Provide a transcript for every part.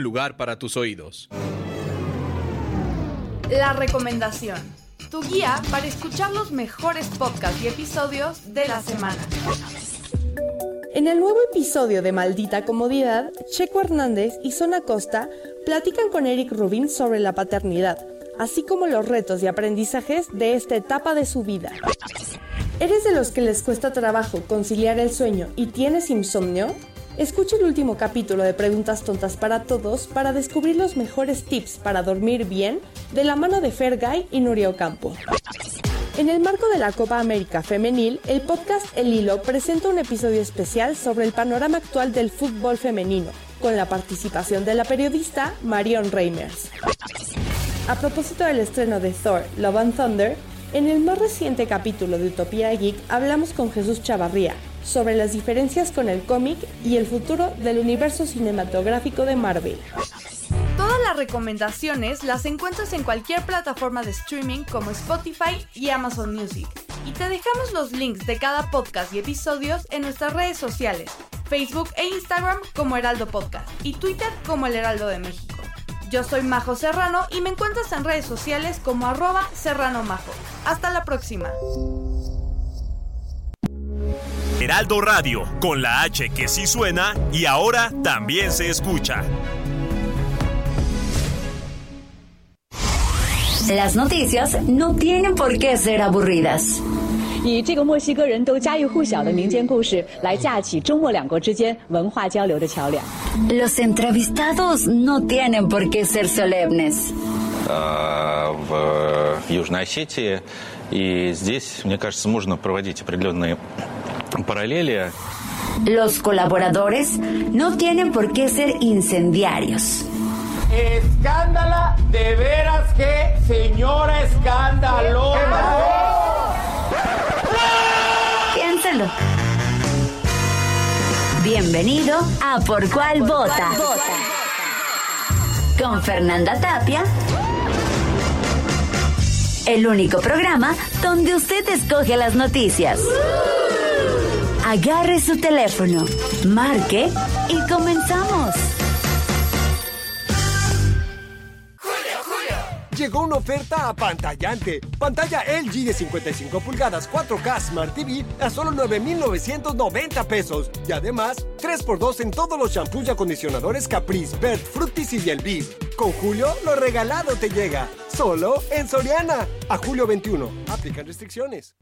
Lugar para tus oídos. La recomendación. Tu guía para escuchar los mejores podcasts y episodios de la semana. En el nuevo episodio de Maldita Comodidad, Checo Hernández y Zona Costa platican con Eric Rubin sobre la paternidad, así como los retos y aprendizajes de esta etapa de su vida. ¿Eres de los que les cuesta trabajo conciliar el sueño y tienes insomnio? Escucha el último capítulo de Preguntas Tontas para Todos para descubrir los mejores tips para dormir bien de la mano de Fergay y Nuria Ocampo. En el marco de la Copa América Femenil, el podcast El Hilo presenta un episodio especial sobre el panorama actual del fútbol femenino, con la participación de la periodista Marion Reimers. A propósito del estreno de Thor, Love and Thunder, en el más reciente capítulo de Utopía Geek hablamos con Jesús Chavarría sobre las diferencias con el cómic y el futuro del universo cinematográfico de Marvel. Todas las recomendaciones las encuentras en cualquier plataforma de streaming como Spotify y Amazon Music. Y te dejamos los links de cada podcast y episodios en nuestras redes sociales, Facebook e Instagram como Heraldo Podcast y Twitter como El Heraldo de México. Yo soy Majo Serrano y me encuentras en redes sociales como arroba serrano majo. Hasta la próxima. Heraldo Radio, con la H que sí suena y ahora también se escucha. Las noticias no tienen por qué ser aburridas. 以这个墨西哥人都家喻户晓的民间故事来架起中墨两国之间文化交流的桥梁。 Los entrevistados no tienen por qué ser solemnes. э, в Южной Осетии. И здесь, мне кажется, можно проводить определенные paralela. Los colaboradores no tienen por qué ser incendiarios. Escándala, de veras que señora escándalosa. Piénselo. Bienvenido a Por Cuál Vota. Con Fernanda Tapia. El único programa donde usted escoge las noticias. Agarre su teléfono, marque y comenzamos. Llegó una oferta apantallante. Pantalla LG de 55 pulgadas 4K Smart TV a solo 9,990 pesos. Y además, 3x2 en todos los shampoos y acondicionadores Caprice, Bert, Fructis y Yelviv. Con Julio, lo regalado te llega. Solo en Soriana. A julio 21. Aplican restricciones.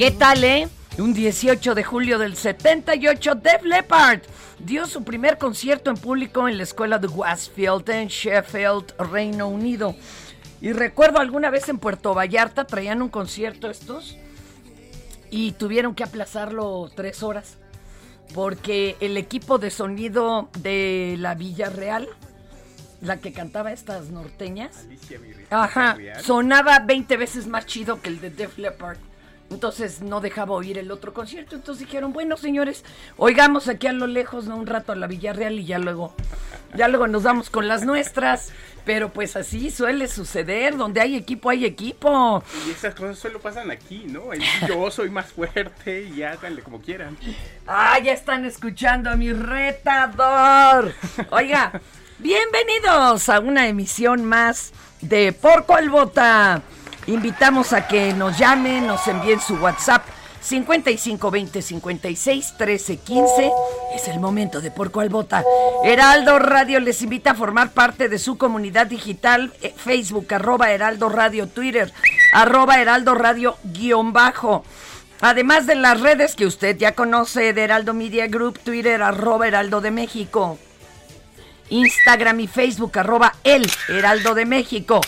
¿Qué tal, eh? Un 18 de julio del 78, Def Leppard dio su primer concierto en público en la escuela de Westfield en Sheffield, Reino Unido. Y recuerdo alguna vez en Puerto Vallarta traían un concierto estos y tuvieron que aplazarlo tres horas porque el equipo de sonido de la Villa Real, la que cantaba estas norteñas, ajá, sonaba 20 veces más chido que el de Def Leppard. Entonces no dejaba oír el otro concierto. Entonces dijeron, bueno, señores, oigamos aquí a lo lejos, ¿no? Un rato a la Villarreal y ya luego, ya luego nos vamos con las nuestras. Pero pues así suele suceder, donde hay equipo, hay equipo. Y esas cosas solo pasan aquí, ¿no? yo soy más fuerte y háganle como quieran. Ah, ya están escuchando a mi retador. Oiga, bienvenidos a una emisión más de Porco al Bota. Invitamos a que nos llamen, nos envíen su WhatsApp 5520 56 13 15. Es el momento de Porco al Bota. Heraldo Radio les invita a formar parte de su comunidad digital eh, Facebook, arroba Heraldo Radio, Twitter, arroba Heraldo Radio guion bajo. Además de las redes que usted ya conoce de Heraldo Media Group, Twitter, arroba Heraldo de México. Instagram y Facebook, arroba el Heraldo de México.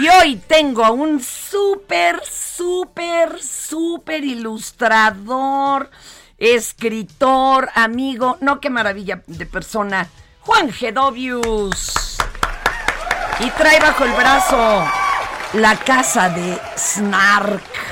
Y hoy tengo a un súper, súper, súper ilustrador, escritor, amigo, no qué maravilla de persona, Juan Gedovius. Y trae bajo el brazo la casa de Snark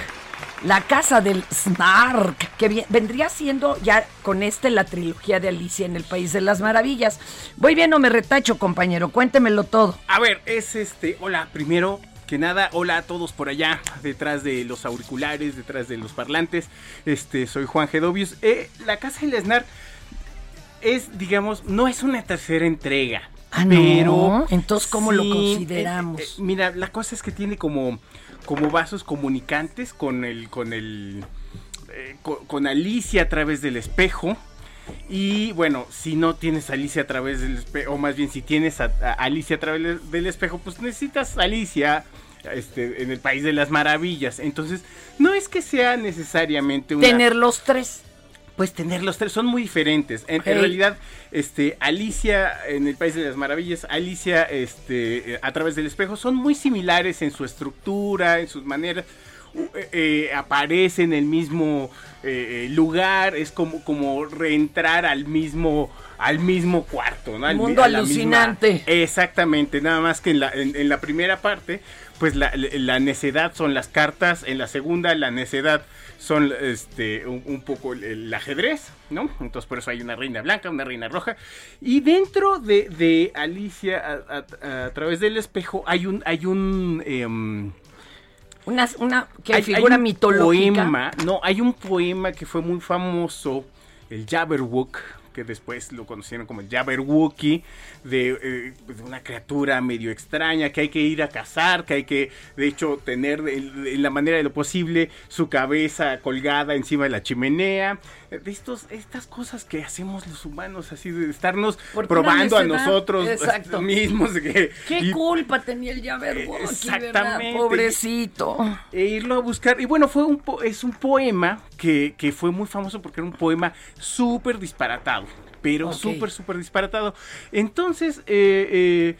la casa del Snark, que vendría siendo ya con este la trilogía de Alicia en el País de las Maravillas. Voy bien o me retacho, compañero, cuéntemelo todo. A ver, es este, hola, primero que nada, hola a todos por allá, detrás de los auriculares, detrás de los parlantes. Este, soy Juan Gedovius. Eh, la casa del Snark es, digamos, no es una tercera entrega. Ah, pero entonces cómo lo consideramos. Eh, eh, mira, la cosa es que tiene como como vasos comunicantes con el con el eh, con, Alicia a través del espejo. Y bueno, si no tienes Alicia a través del espejo, o más bien si tienes Alicia a través del espejo, pues necesitas Alicia este, en el País de las Maravillas. Entonces, no es que sea necesariamente una... Tener los tres pues tener los tres son muy diferentes. En, realidad, este, Alicia en el País de las Maravillas, Alicia este, a través del espejo son muy similares en su estructura, en sus maneras. Eh, eh, aparece en el mismo eh, lugar, es como, como reentrar al mismo al mismo cuarto, ¿no? mundo alucinante. exactamente, nada más que en la, en, la primera parte, pues la, la necedad son las cartas, en la segunda la necedad son este un, poco el, ajedrez, ¿no? Entonces por eso hay una reina blanca, una reina roja. Y dentro de, Alicia, a, través del espejo, hay un, hay un em, una, una que figura mitológica. Poema, no, hay un poema que fue muy famoso, el Jabberwock, que después lo conocieron como Jabberwocky, eh, pues, de, una criatura medio extraña que hay que ir a cazar, que hay que, de hecho, tener en la manera de lo posible su cabeza colgada encima de la chimenea. De estos, estas cosas que hacemos los humanos, así de estarnos probando a nosotros mismos. Que, ¿Qué culpa tenía el Jabberwocky? Exactamente. Pobrecito. E irlo a buscar. Y bueno, fue un es un poema que, que fue muy famoso porque era un poema súper disparatado pero súper, súper disparatado. Entonces, eh, eh,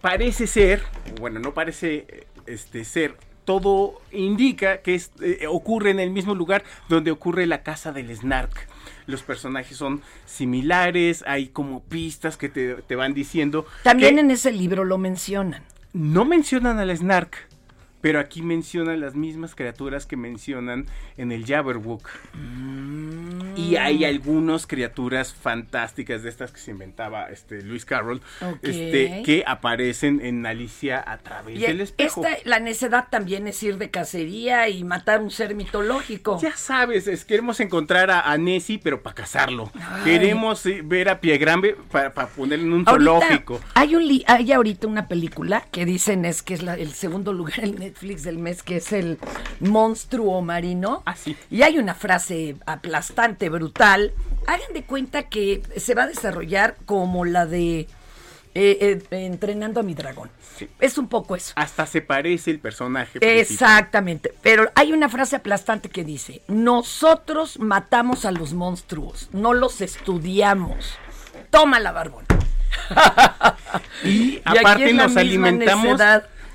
parece ser, bueno, no parece este, ser, todo indica que eh, ocurre en el mismo lugar donde ocurre la casa del Snark. Los personajes son similares, hay como pistas que te, van diciendo. También en ese libro lo mencionan. No mencionan al Snark pero aquí mencionan las mismas criaturas que mencionan en el Jabberwock. Mm. Y hay algunas criaturas fantásticas de estas que se inventaba este Luis Carroll, este, que aparecen en Alicia a través del espejo. la necedad también es ir de cacería y matar un ser mitológico. Ya sabes, es, queremos encontrar a, Nessie, pero para cazarlo. Queremos eh, ver a Pie Grande para ponerle en un zoológico. Hay, un hay ahorita una película que dicen es que es el segundo lugar en Netflix del mes, que es el monstruo marino. Ah, sí. Y hay una frase aplastante, brutal. Hagan de cuenta que se va a desarrollar como la de eh, eh, entrenando a mi dragón. Es un poco eso. Hasta se parece el personaje. Exactamente. Pero hay una frase aplastante que dice, nosotros matamos a los monstruos, no los estudiamos. Toma la barbón. y, aparte nos alimentamos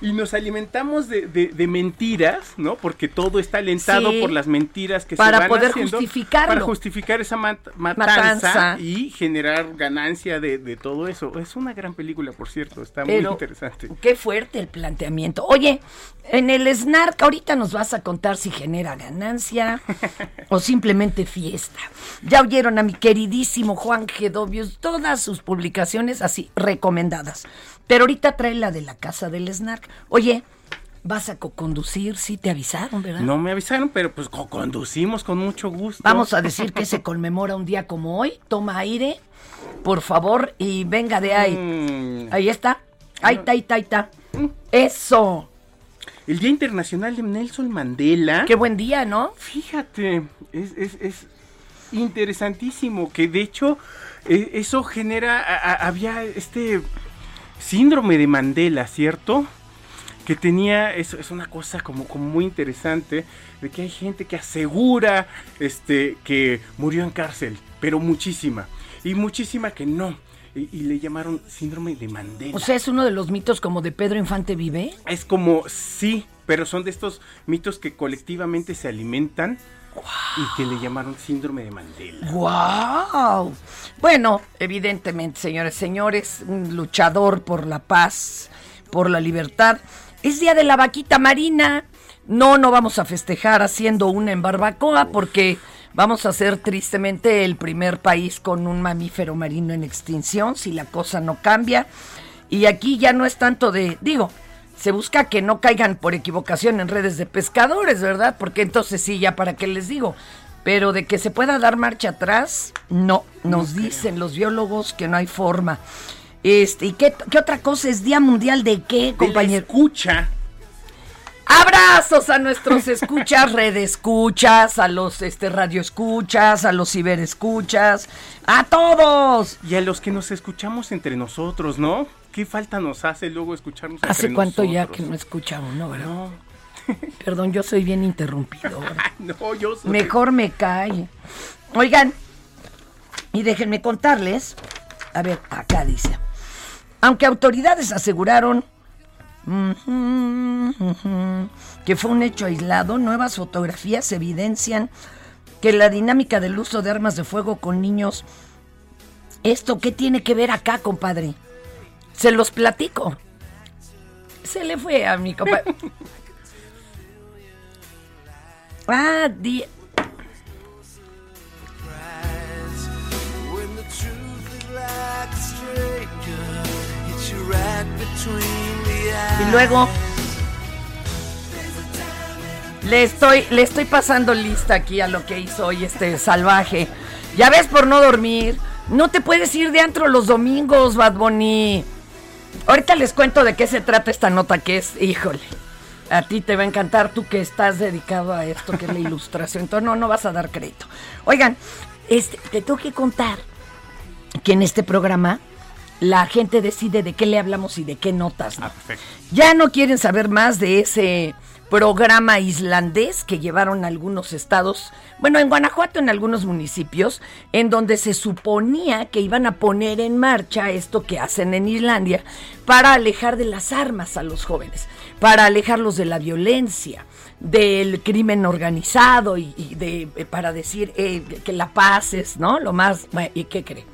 y nos alimentamos de, de, mentiras, ¿no? Porque todo está alentado por las mentiras que para se van poder haciendo justificarlo. para justificar esa matanza, y generar ganancia de, de, todo eso. Es una gran película, por cierto, está muy interesante. Qué fuerte el planteamiento. Oye, en el Snark ahorita nos vas a contar si genera ganancia o simplemente fiesta. Ya oyeron a mi queridísimo Juan Gedovius todas sus publicaciones así recomendadas. Pero ahorita trae la de la casa del Snark. Oye, ¿vas a co-conducir? Sí, te avisaron, ¿verdad? No me avisaron, pero pues co-conducimos con mucho gusto. Vamos a decir que se conmemora un día como hoy. Toma aire, por favor, y venga de ahí. Mm. Ahí está. Ahí está, ahí está, ahí está. Eso. El Día Internacional de Nelson Mandela. Qué buen día, ¿no? Fíjate, es, es, es interesantísimo que de hecho e, eso genera, había este síndrome de Mandela, ¿cierto? Que tenía, eso es una cosa como, como muy interesante, de que hay gente que asegura este, que murió en cárcel, pero muchísima, y muchísima que no. Y, le llamaron síndrome de Mandela. O sea, es uno de los mitos como de Pedro Infante Vive. Es como, sí, pero son de estos mitos que colectivamente se alimentan y que le llamaron síndrome de Mandela. ¡Wow! Bueno, evidentemente, señores, señores, un luchador por la paz, por la libertad. Es día de la vaquita marina. No, no vamos a festejar haciendo una en barbacoa porque vamos a ser tristemente el primer país con un mamífero marino en extinción si la cosa no cambia. Y aquí ya no es tanto de, digo, se busca que no caigan por equivocación en redes de pescadores, ¿verdad? Porque entonces sí, ya para qué les digo. Pero de que se pueda dar marcha atrás, no. Nos dicen los biólogos que no hay forma. Este, ¿y qué, otra cosa es Día Mundial de qué, compañero? escucha. Abrazos a nuestros escuchas, redescuchas, a los este radioescuchas, a los ciberescuchas, a todos. Y a los que nos escuchamos entre nosotros, ¿no? ¿Qué falta nos hace luego escucharnos? ¿Hace cuánto ya que no escuchamos, no, verdad? Perdón, yo soy bien interrumpido. no, yo soy... Mejor me cae. Oigan, y déjenme contarles. A ver, acá dice. Aunque autoridades aseguraron que fue un hecho aislado, nuevas fotografías evidencian que la dinámica del uso de armas de fuego con niños. ¿Esto qué tiene que ver acá, compadre? Se los platico. Se le fue a mi compa. ah, di Y luego le estoy, le estoy pasando lista aquí a lo que hizo hoy este salvaje. Ya ves por no dormir. No te puedes ir de antro los domingos, Bad Bunny. Ahorita les cuento de qué se trata esta nota que es, híjole, a ti te va a encantar tú que estás dedicado a esto, que es la ilustración. Entonces no, no vas a dar crédito. Oigan, este, te tengo que contar que en este programa la gente decide de qué le hablamos y de qué notas. Ah, ya no quieren saber más de ese programa islandés que llevaron algunos estados, bueno, en Guanajuato, en algunos municipios, en donde se suponía que iban a poner en marcha esto que hacen en Islandia para alejar de las armas a los jóvenes, para alejarlos de la violencia, del crimen organizado y, de eh, para decir eh, que la paz es, ¿no? Lo más, ¿y qué cree?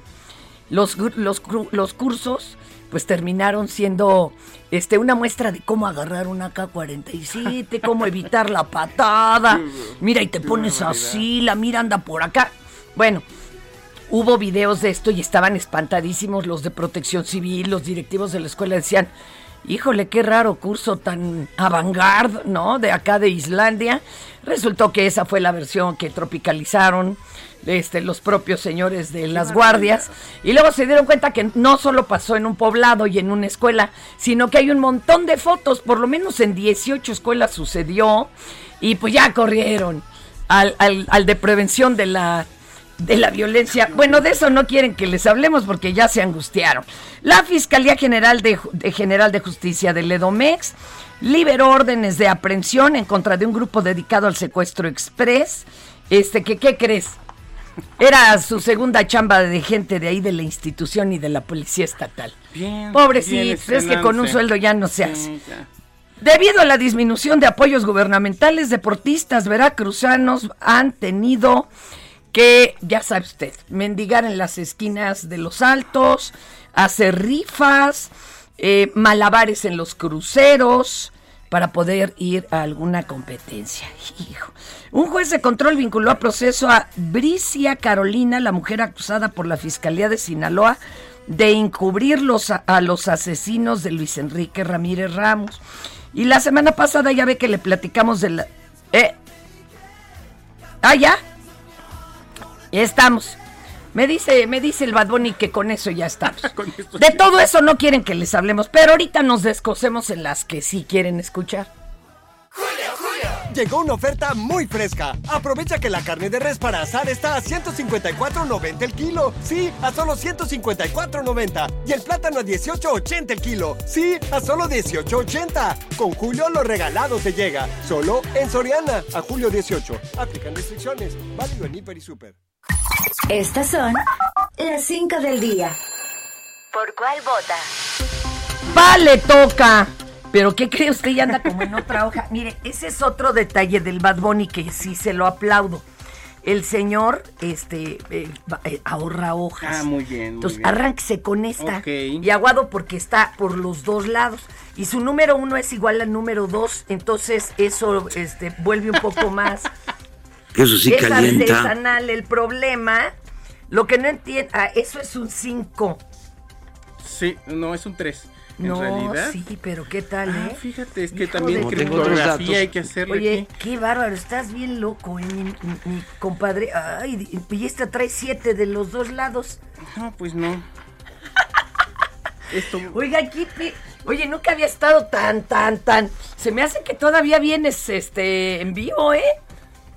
Los, los, los cursos pues terminaron siendo este, una muestra de cómo agarrar una K-47, cómo evitar la patada. Mira, y te pones así, la mira anda por acá. Bueno, hubo videos de esto y estaban espantadísimos los de protección civil, los directivos de la escuela decían, híjole, qué raro curso tan avant ¿no? De acá de Islandia. Resultó que esa fue la versión que tropicalizaron este, los propios señores de las guardias. Y luego se dieron cuenta que no solo pasó en un poblado y en una escuela, sino que hay un montón de fotos, por lo menos en 18 escuelas sucedió. Y pues ya corrieron al, al, al de prevención de la de la violencia. Bueno, de eso no quieren que les hablemos porque ya se angustiaron. La Fiscalía General de, General de Justicia de Ledomex liberó órdenes de aprehensión en contra de un grupo dedicado al secuestro express. Este, que, ¿qué crees? Era su segunda chamba de gente de ahí de la institución y de la policía estatal. Bien. Pobrecitos, es que con un sueldo ya no se hace. Debido a la disminución de apoyos gubernamentales, deportistas veracruzanos han tenido que, ya sabe usted, mendigar en las esquinas de los altos, hacer rifas, eh, malabares en los cruceros para poder ir a alguna competencia. Hijo. Un juez de control vinculó a proceso a Bricia Carolina, la mujer acusada por la Fiscalía de Sinaloa de encubrir a, los asesinos de Luis Enrique Ramírez Ramos. Y la semana pasada ya ve que le platicamos de la... ¿Eh? Ah, ya. Estamos. Me dice, me dice el Bad Bunny que con eso ya estamos. de todo eso no quieren que les hablemos, pero ahorita nos descosemos en las que sí quieren escuchar. Llegó una oferta muy fresca. Aprovecha que la carne de res para asar está a 154.90 el kilo. Sí, a solo 154.90. Y el plátano a 18.80 el kilo. Sí, a solo 18.80. Con Julio lo regalado te llega. Solo en Soriana. A julio 18. Aplican restricciones. Válido en Hiper y Super. Estas son las 5 del día. ¿Por cuál vota? Vale, toca. Pero ¿qué cree usted? Ya anda como en otra hoja. Mire, ese es otro detalle del Bad Bunny que sí se lo aplaudo. El señor este, eh, eh, ahorra hojas. Ah, muy bien. Entonces, arránquese con esta. Y aguado porque está por los dos lados. Y su número uno es igual al número dos. Entonces, eso este, vuelve un poco más. Eso sí es calienta. artesanal. El problema, lo que no entiendo. Ah, eso es un 5. Sí, no, es un 3 en no, realidad. Sí, pero ¿qué tal, ah, eh? fíjate, es que también criptografía hay que hacerle Oye, qué bárbaro, estás bien loco, eh, mi, compadre. Ay, y esta trae siete de los dos lados. No, pues no. Esto... Oiga, aquí, oye, nunca había estado tan, tan, tan. Se me hace que todavía vienes, este, en vivo, ¿eh?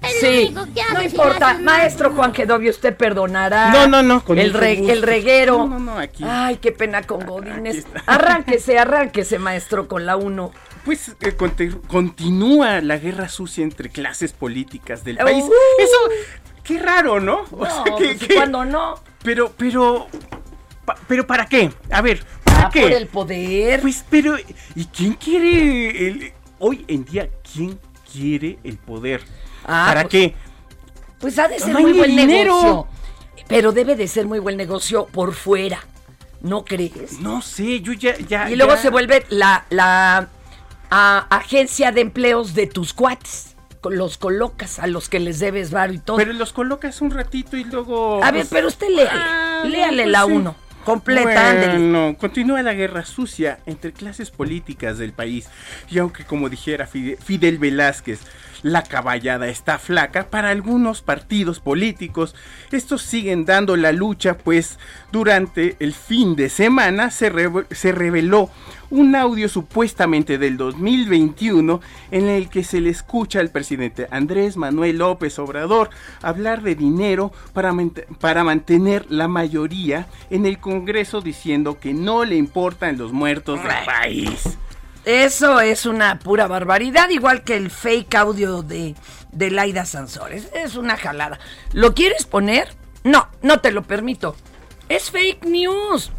Sí, no importa. Maestro Juan Gedovio, usted perdonará. No, no, no. el, el reguero. No, no, no, aquí. Ay, qué pena con Godines. Arránquese, arránquese, maestro, con la 1. Pues eh, continúa la guerra sucia entre clases políticas del país. Eso, qué raro, ¿no? O sea, que, pues, cuando no. Pero, pero, pero ¿para qué? A ver, ¿para ah, qué? Por el poder. Pues, pero, ¿y quién quiere el, hoy en día, quién quiere el poder? Ah, ¿Para pues, qué? Pues ha de ser muy buen negocio. Pero debe de ser muy buen negocio por fuera. ¿No crees? No sé, yo ya. ya y luego se vuelve la, la agencia de empleos de tus cuates. Los colocas a los que les debes bar y todo. Pero los colocas un ratito y luego. A ver, pero usted léale. Ah, léale pues la uno. Completa, No, continúa la guerra sucia entre clases políticas del país. Y aunque, como dijera Fidel Velázquez, la caballada está flaca para algunos partidos políticos. Estos siguen dando la lucha, pues durante el fin de semana se, se reveló un audio supuestamente del 2021 en el que se le escucha al presidente Andrés Manuel López Obrador hablar de dinero para, para mantener la mayoría en el Congreso diciendo que no le importan los muertos del país. Eso es una pura barbaridad, igual que el fake audio de, de Laida Sansores. Es una jalada. ¿Lo quieres poner? No, no te lo permito. Es fake news.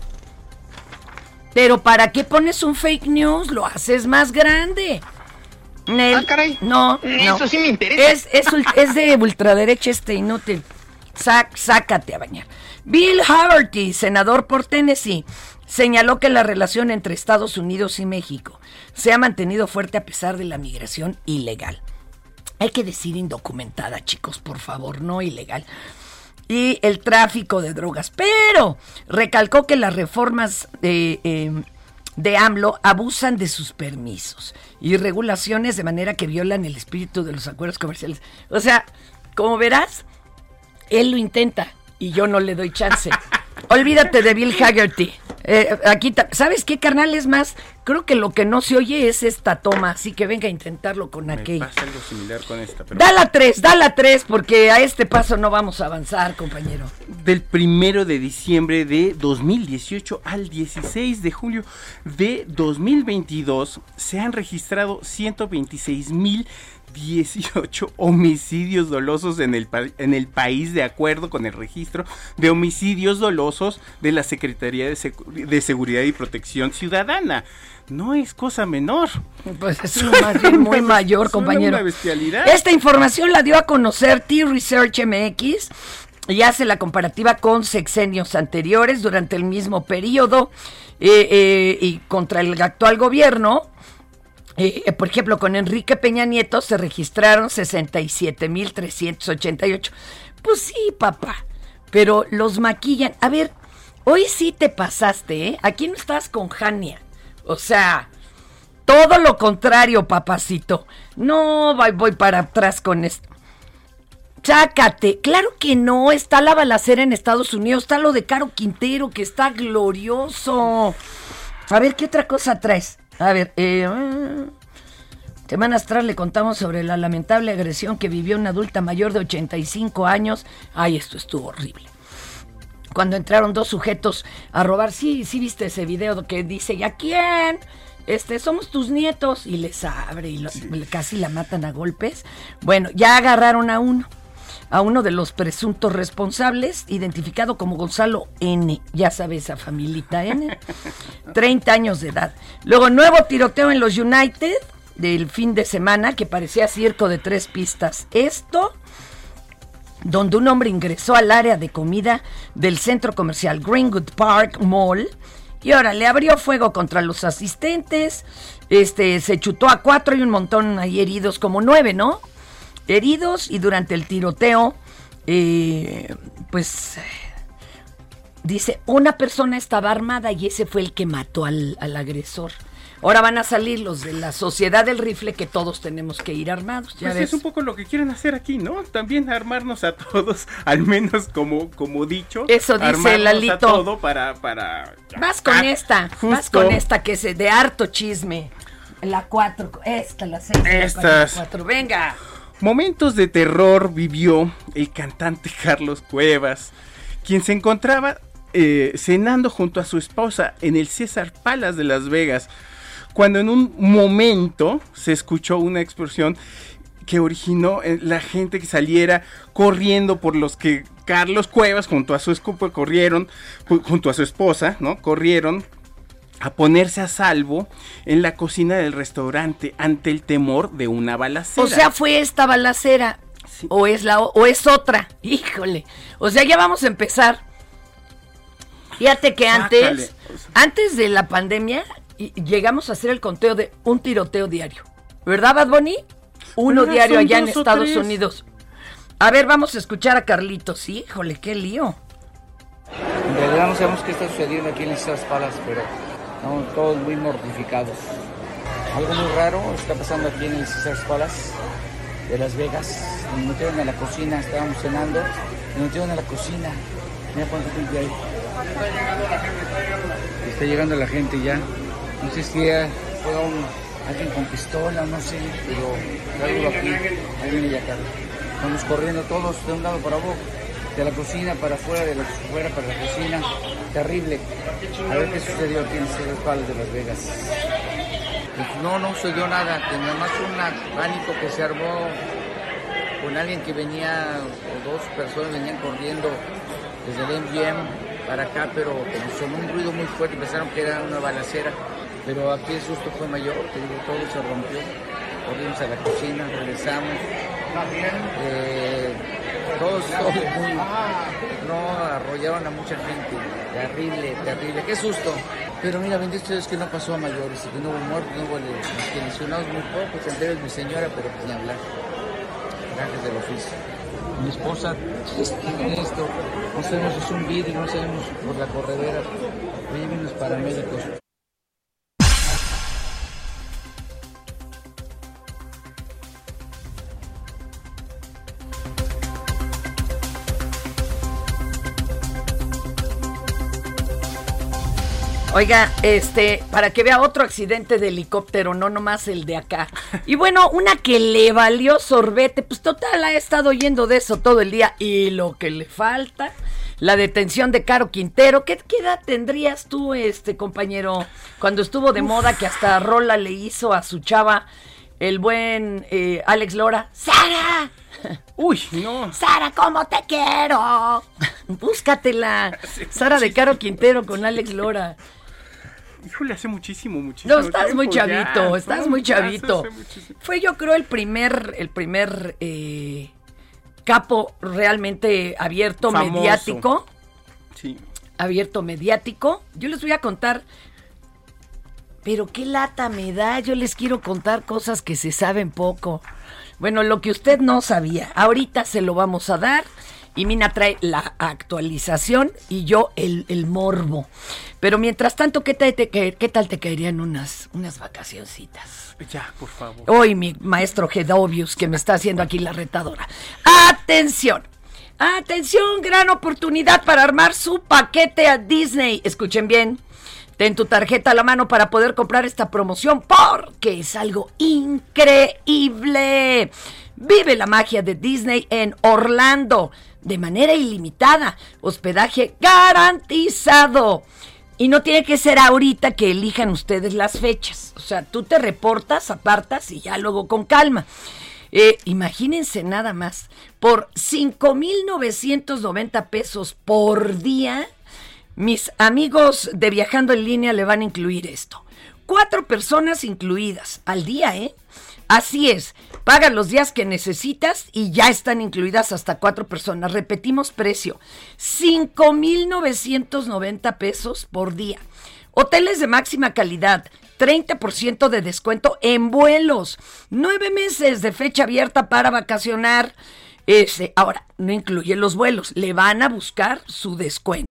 Pero ¿para qué pones un fake news? Lo haces más grande. ah, caray. No, Eso sí me interesa. Es, es, de ultraderecha este inútil. sácate a bañar. Bill Haverty, senador por Tennessee, señaló que la relación entre Estados Unidos y México se ha mantenido fuerte a pesar de la migración ilegal. Hay que decir indocumentada, chicos, por favor, no ilegal. Y el tráfico de drogas. Pero recalcó que las reformas de, em, de AMLO abusan de sus permisos y regulaciones de manera que violan el espíritu de los acuerdos comerciales. O sea, como verás, él lo intenta y yo no le doy chance. Olvídate de Bill Haggerty. Eh, aquí, ¿sabes qué, carnal? Es más, creo que lo que no se oye es esta toma, así que venga a intentarlo con Me aquella. pasa algo similar con esta. pero- Da la 3, da la 3, porque a este paso no vamos a avanzar, compañero. Del primero de diciembre de 2018 al 16 de julio de 2022 se han registrado 126.018 homicidios dolosos en el, en el país de acuerdo con el registro de homicidios dolosos de la Secretaría de, de Seguridad y Protección Ciudadana. No es cosa menor. Pues es más bien muy mayor, compañero. una bestialidad. Esta información la dio a conocer T-Research MX y hace la comparativa con sexenios anteriores durante el mismo periodo eh, eh, y contra el actual gobierno. Eh, eh, por ejemplo, con Enrique Peña Nieto se registraron 67.388. Pues sí, papá, pero los maquillan. A ver, hoy sí te pasaste, ¿eh? Aquí no estás con Jania. O sea, todo lo contrario, papacito. No voy, voy para atrás con esto. Chácate, claro que no, está la balacera en Estados Unidos, está lo de Caro Quintero, que está glorioso. A ver, ¿qué otra cosa traes? A ver, eh, mm, atrás le contamos sobre la lamentable agresión que vivió una adulta mayor de 85 años. Ay, esto estuvo horrible. Cuando entraron dos sujetos a robar, sí, sí viste ese video que dice, ¿y a quién? Este, somos tus nietos. Y les abre y casi la matan a golpes. Bueno, ya agarraron a uno a uno de los presuntos responsables, identificado como Gonzalo N. Ya sabes, esa familita N. 30 años de edad. Luego, nuevo tiroteo en los United del fin de semana que parecía circo de tres pistas. Esto donde un hombre ingresó al área de comida del centro comercial Greenwood Park Mall y ahora le abrió fuego contra los asistentes, este se chutó a cuatro y un montón ahí heridos, como nueve, ¿no? Heridos y durante el tiroteo, eh, pues dice, una persona estaba armada y ese fue el que mató al, al agresor. Ahora van a salir los de la sociedad del rifle que todos tenemos que ir armados. Ya Pues ves. es un poco lo que quieren hacer aquí, ¿no? También armarnos a todos, al menos como, como dicho. Eso dice armarnos Lalito. A todo para, para. Vas con Ah, esta, vas justo. con esta que es de harto chisme. La 4, esta, la 6, la Estas. 4. Venga. Momentos de terror vivió el cantante Carlos Cuevas, quien se encontraba eh, cenando junto a su esposa en el César Palace de Las Vegas, cuando en un momento se escuchó una explosión que originó eh, la gente que saliera corriendo por los que Carlos Cuevas junto a su escupo corrieron, ju- junto a su esposa, ¿no? Corrieron a ponerse a salvo en la cocina del restaurante ante el temor de una balacera. O sea, fue esta balacera. O es la o es otra. Híjole. O sea, ya vamos a empezar. Fíjate que antes, Sácale. antes de la pandemia, y- llegamos a hacer el conteo de un tiroteo diario. ¿Verdad, Bad Bunny? Uno diario allá en Estados tres. Unidos. A ver, vamos a escuchar a Carlitos. Híjole, qué lío. En realidad no sabemos qué está sucediendo aquí en estas palas, pero estamos todos muy mortificados. Algo muy raro está pasando aquí en el Caesars Palace de Las Vegas. Nos metieron a la cocina, estábamos cenando, nos metieron a la cocina. Mira cuánto gente hay. Está llegando la gente ya. No sé si fue alguien con pistola, no sé, pero algo aquí. Ahí viene ya Carlos. Estamos corriendo todos de un lado para abajo, de la cocina para afuera, de la afuera para la cocina. Terrible. A ver qué sucedió aquí en Caesars Palace de Las Vegas. Pues no, no sucedió nada, nada más un pánico que se armó con alguien que venía, o dos personas venían corriendo desde el MGM para acá, pero sonó un ruido muy fuerte, pensaron que era una balacera, pero aquí el susto fue mayor, te digo, todo se rompió, corrimos a la cocina, regresamos, eh, todos, muy, no, arrollaron a mucha gente, terrible, terrible, qué susto. Pero mira, bendito Dios que no pasó a mayores, que no hubo muertos, no hubo lesionados muy pocos, ellos mi señora, pero pues ni hablar. Gajes del oficio. Mi esposa tiene esto, no sabemos si es un vidrio, no sabemos por la corredera. Vienen los paramédicos. Oiga, este, para que vea otro accidente de helicóptero, no nomás el de acá. Y bueno, una que le valió sorbete, pues total, ha estado oyendo de eso todo el día. Y lo que le falta, la detención de Caro Quintero. ¿Qué, qué edad tendrías tú, este compañero, cuando estuvo de moda que hasta Rola le hizo a su chava el buen eh, Alex Lora? ¡Sara! Uy, no. Sara, ¿cómo te quiero? Búscatela. Sara de Caro Quintero con Alex Lora. Híjole, hace muchísimo, muchísimo. No, estás muy chavito, ya. estás muy chavito. Fue yo creo el primer, el primer eh, capo realmente abierto Famoso. mediático. Sí. Abierto mediático. Yo les voy a contar. Pero qué lata me da. Yo les quiero contar cosas que se saben poco. Bueno, lo que usted no sabía. Ahorita se lo vamos a dar. Y Mina trae la actualización y yo el, el morbo. Pero mientras tanto, ¿qué tal te, ca- qué tal te caerían unas, unas vacacioncitas? Ya, por favor. Hoy mi maestro Gedovius que me está haciendo aquí la retadora. Atención. Atención, gran oportunidad para armar su paquete a Disney. Escuchen bien. Ten tu tarjeta a la mano para poder comprar esta promoción porque es algo increíble. Vive la magia de Disney en Orlando de manera ilimitada. Hospedaje garantizado. Y no tiene que ser ahorita que elijan ustedes las fechas. O sea, tú te reportas, apartas y ya luego con calma. Eh, imagínense nada más, por 5.990 pesos por día, mis amigos de Viajando en Línea le van a incluir esto. Cuatro personas incluidas al día, ¿eh? Así es, pagan los días que necesitas y ya están incluidas hasta cuatro personas. Repetimos precio, 5.990 pesos por día. Hoteles de máxima calidad, 30% de descuento en vuelos, nueve meses de fecha abierta para vacacionar. Ese, ahora, no incluye los vuelos, le van a buscar su descuento.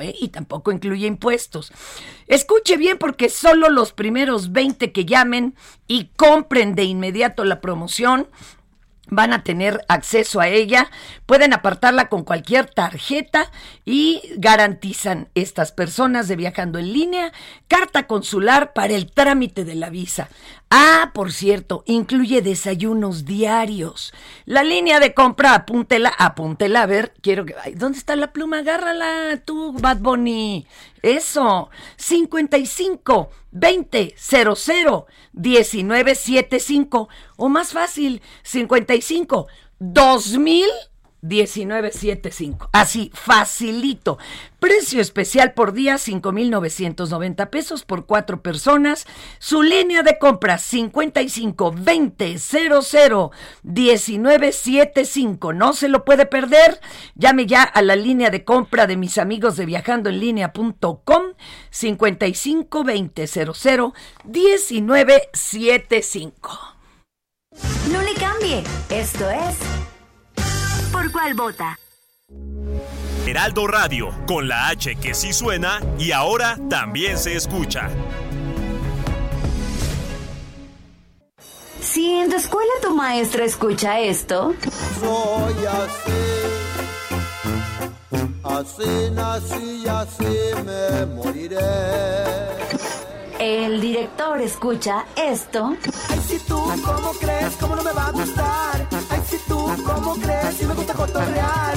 ¿Eh? y tampoco incluye impuestos. Escuche bien porque solo los primeros 20 que llamen y compren de inmediato la promoción van a tener acceso a ella, pueden apartarla con cualquier tarjeta y garantizan estas personas de viajando en línea carta consular para el trámite de la visa. Ah, por cierto, incluye desayunos diarios. La línea de compra, apúntela, apúntela, a ver, quiero que... ay, ¿Dónde está la pluma? Agárrala tú, Bad Bunny. Eso, 55 20 00 1975 o más fácil, 55 2000 1975. Así, facilito. Precio especial por día, 5,990 pesos por cuatro personas. Su línea de compra, 55 20 00 1975. No se lo puede perder. Llame ya a la línea de compra de mis amigos de viajandoenlinea.com, 55 20 00 1975. No le cambie. Esto es ¿Por cuál vota? Heraldo Radio, con la H que sí suena y ahora también se escucha. Si en tu escuela tu maestra escucha esto, Soy así, así nací y así me moriré. el director escucha esto, Ay, si tú, ¿cómo crees? ¿Cómo no me va a gustar? ¿Cómo crees? Si me gusta cotorrear.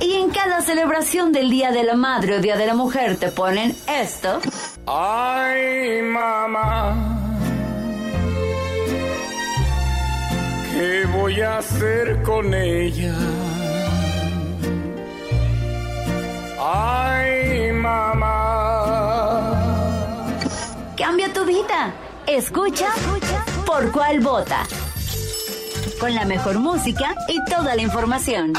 y en cada celebración del Día de la Madre o Día de la Mujer te ponen esto. Ay, mamá. ¿Qué voy a hacer con ella? Ay, mamá. Cambia tu vida. Escucha por cuál vota. Con la mejor música y toda la información.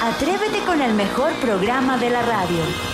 Atrévete con el mejor programa de la radio.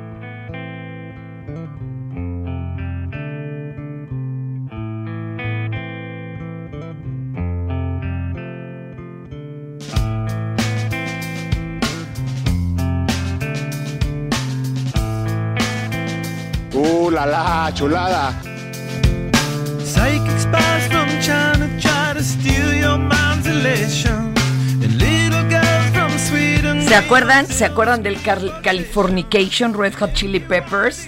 La la, chulada! Psychic spies from China try to steal your mind's elation. And little girls from Sweden. ¿Se acuerdan? ¿Se acuerdan del Cal- Californication Red Hot Chili Peppers?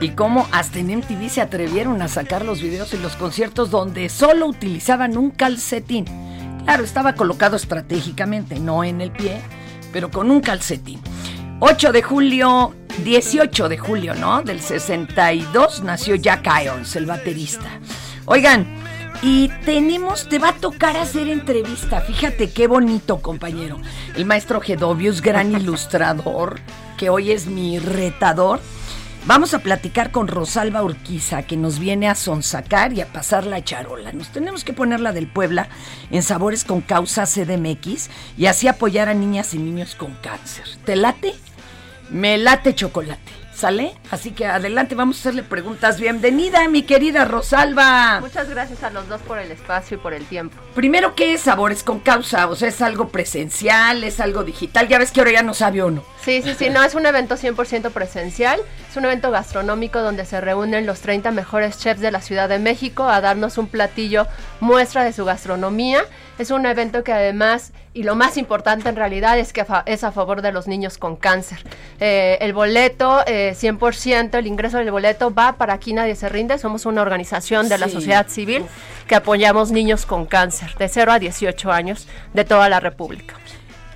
Y cómo hasta en MTV se atrevieron a sacar los videos y los conciertos donde solo utilizaban un calcetín. Claro, estaba colocado estratégicamente, no en el pie, pero con un calcetín. 8 de julio, 18 de julio, ¿no? Del 62 nació Jack Irons, el baterista. Oigan, y tenemos, te va a tocar hacer entrevista. Fíjate qué bonito, compañero. El maestro Gedovius, gran ilustrador, que hoy es mi retador. Vamos a platicar con Rosalba Urquiza, que nos viene a sonsacar y a pasar la charola. Nos tenemos que poner la del Puebla en Sabores con Causa CDMX y así apoyar a niñas y niños con cáncer. ¿Te late? Me late chocolate. ¿Sale? Así que adelante, vamos a hacerle preguntas. Bienvenida, mi querida Rosalba. Muchas gracias a los dos por el espacio y por el tiempo. Primero, ¿qué es Sabores con Causa? O sea, ¿es algo presencial? ¿Es algo digital? Ya ves que ahora ya no sabe uno. Sí, sí, sí, no, es un evento 100% presencial, es un evento gastronómico donde se reúnen los 30 mejores chefs de la Ciudad de México a darnos un platillo muestra de su gastronomía. Es un evento que además, y lo más importante en realidad, es que es a favor de los niños con cáncer. Eh, el boleto, eh, 100%, el ingreso del boleto va para Aquí Nadie Se Rinde, somos una organización de la sociedad civil que apoyamos niños con cáncer de 0 a 18 años de toda la República.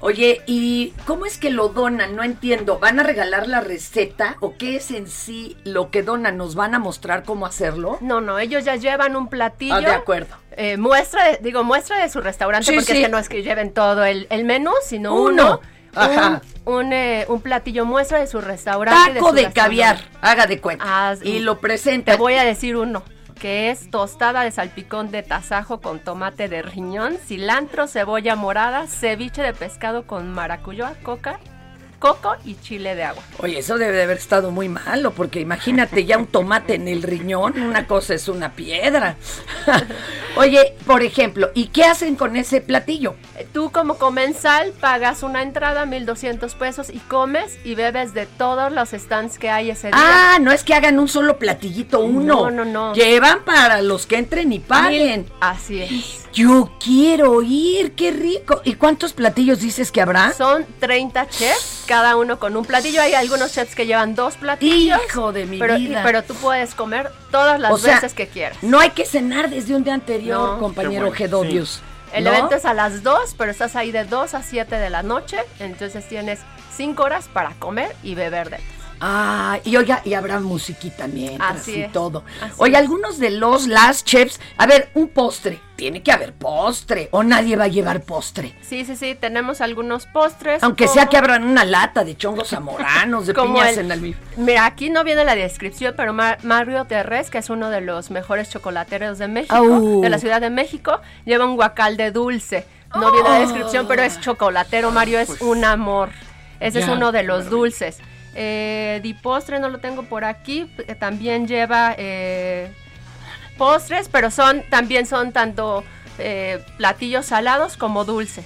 Oye, ¿y cómo es que lo donan? No entiendo. ¿Van a regalar la receta o qué es en sí lo que donan? ¿Nos van a mostrar cómo hacerlo? No, no, ellos ya llevan un platillo. Ah, de acuerdo. eh, muestra, de- digo, muestra de su restaurante, Sí, porque sí. es que no es que lleven todo el, el menú, sino Uno. uno. Ajá. Un, un, eh, un platillo muestra de su restaurante. Taco su de caviar, haga de cuenta. Haz- y lo presenta. Te voy a decir uno, que es tostada de salpicón de tasajo con tomate de riñón, cilantro, cebolla morada, ceviche de pescado con maracuyá, coca, coco y chile de agua. Oye, eso debe de haber estado muy malo, porque imagínate ya un tomate en el riñón, una cosa es una piedra. Oye, por ejemplo, ¿y qué hacen con ese platillo? Tú como comensal pagas una entrada, 1.200 pesos, y comes y bebes de todos los stands que hay ese día. Ah, no es que hagan un solo platillito, uno. No, no, no. Llevan para los que entren y paguen. Así es. Yo quiero ir, qué rico. ¿Y cuántos platillos dices que habrá? Son 30 chefs, cada uno con un platillo. Hay algunos chefs que llevan dos platillos. Hijo de mi pero, vida. Pero tú puedes comer todas las O sea, veces que quieras. No hay que cenar desde un día anterior, No. compañero bueno. El ¿no? evento es a las 2, pero estás ahí de 2 a 7 de la noche. Entonces tienes 5 horas para comer y beber de todo. Ah, y oiga, y habrá musiquita mientras Así y es, todo. así Oye, es. algunos de los last chefs, a ver, un postre. Tiene que haber postre, o nadie va a llevar postre. Sí, sí, sí, tenemos algunos postres. Aunque sea que abran una lata de chongos zamoranos, de Como piñas el- en almíbar. Mira, aquí no viene la descripción, pero Mar- Mario Terres, que es uno de los mejores chocolateros de México, de la Ciudad de México, lleva un guacal de dulce. No viene la descripción, pero es chocolatero. Mario es un amor. Ese es uno de los dulces. Eh, di postre no lo tengo por aquí. eh, También lleva eh, postres, pero son también son tanto eh, platillos salados como dulces.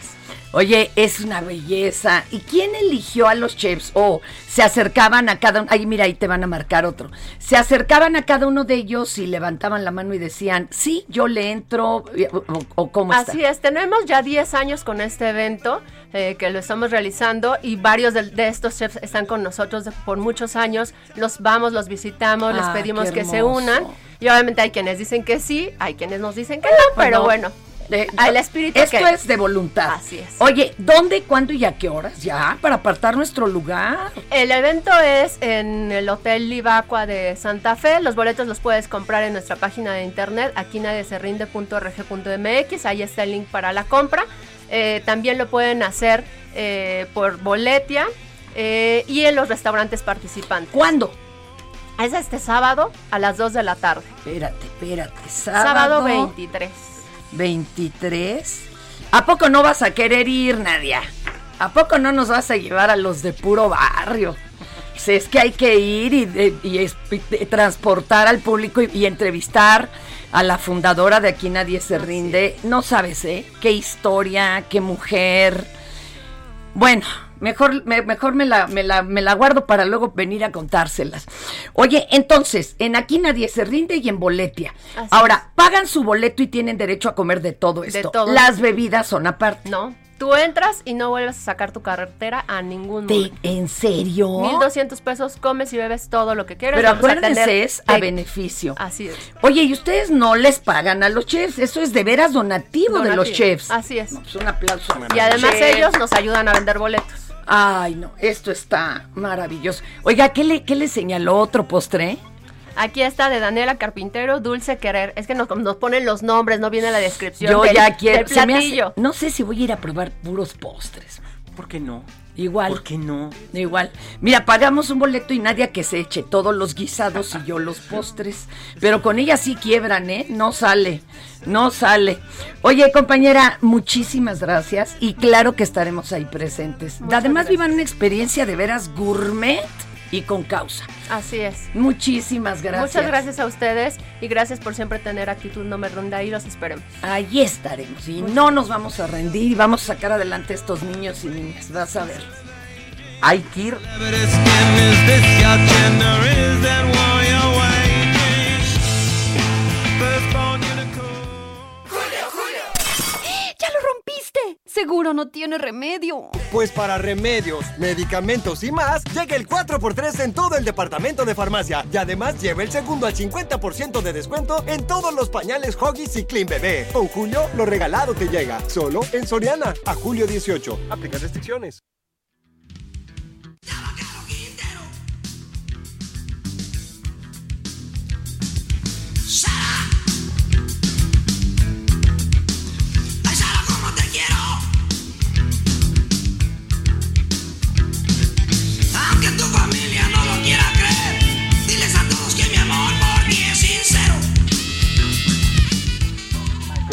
Oye, es una belleza. ¿Y quién eligió a los chefs? O se acercaban a cada uno. Ay, mira, ahí te van a marcar otro. Se acercaban a cada uno de ellos y levantaban la mano y decían, sí, yo le entro. O, o cómo está. Así es, tenemos ya 10 años con este evento eh, que lo estamos realizando y varios de, de estos chefs están con nosotros por muchos años. Los vamos, los visitamos, les Ah, pedimos que se unan y obviamente hay quienes dicen que sí, hay quienes nos dicen que no, Pues pero no. bueno. Al espíritu Esto que- es de voluntad. Así es. Oye, ¿dónde, cuándo y a qué horas? Ya, para apartar nuestro lugar. El evento es en el Hotel Livacua de Santa Fe. Los boletos los puedes comprar en nuestra página de internet, aquí nadie se rinde.rg.mx. Ahí está el link para la compra. Eh, también lo pueden hacer eh, por boletia eh, y en los restaurantes participantes. ¿Cuándo? Es este sábado a las 2 de la tarde. Espérate, espérate. Sábado, Sábado, 23. 23. ¿A poco no vas a querer ir, Nadia? ¿A poco no nos vas a llevar a los de puro barrio? Si es que hay que ir y, de- y de- transportar al público y, y entrevistar a la fundadora de Aquí Nadie Se Rinde. No sabes, ¿eh? Qué historia, qué mujer. Bueno, mejor, me, mejor me, la, me, la, me la guardo para luego venir a contárselas. Oye, entonces, en Aquí Nadie Se Rinde y en Boletia. Así Ahora, pagan su boleto y tienen derecho a comer de todo esto. todo. Las bebidas son aparte. No, tú entras y no vuelves a sacar tu carretera a ningún ¿De- momento. ¿En serio? 1200 pesos, comes y bebes todo lo que quieras. Pero a acuérdense, tener es a beneficio. Así es. Oye, ¿y ustedes no les pagan a los chefs? Eso es de veras donativo, de los chefs. Así es. Pues un aplauso. Y además Chef. ellos nos ayudan a vender boletos. Ay, no, esto está maravilloso. Oiga, ¿qué le, qué le señaló otro postre? Aquí está de Daniela Carpintero, Dulce Querer. Es que nos, nos ponen los nombres, no viene la descripción Yo del, ya quiero. me hace- platillo. no sé si voy a ir a probar puros postres. ¿Por qué no? Igual. ¿Por qué no? Igual. Mira, pagamos un boleto y nadie que se eche todos los guisados y yo los postres. Pero con ella sí quiebran, ¿eh? No sale. No sale. Oye, compañera, muchísimas gracias. Y claro que estaremos ahí presentes. Muchas Además, gracias. vivan una experiencia de veras gourmet y con causa. Así es. Muchísimas gracias. Muchas gracias a ustedes y gracias por siempre tener actitud no me ronda y los esperemos. Ahí estaremos y no nos vamos a rendir y vamos a sacar adelante a estos niños y niñas. Vas a ver. Hay que ir. Seguro no tiene remedio. Pues para remedios, medicamentos y más, llega el 4x3 en todo el departamento de farmacia. Y además lleva el segundo al 50% de descuento en todos los pañales Huggies y Clean Bebé. Con Julio, lo regalado te llega. Solo en Soriana. A julio 18. Aplica restricciones.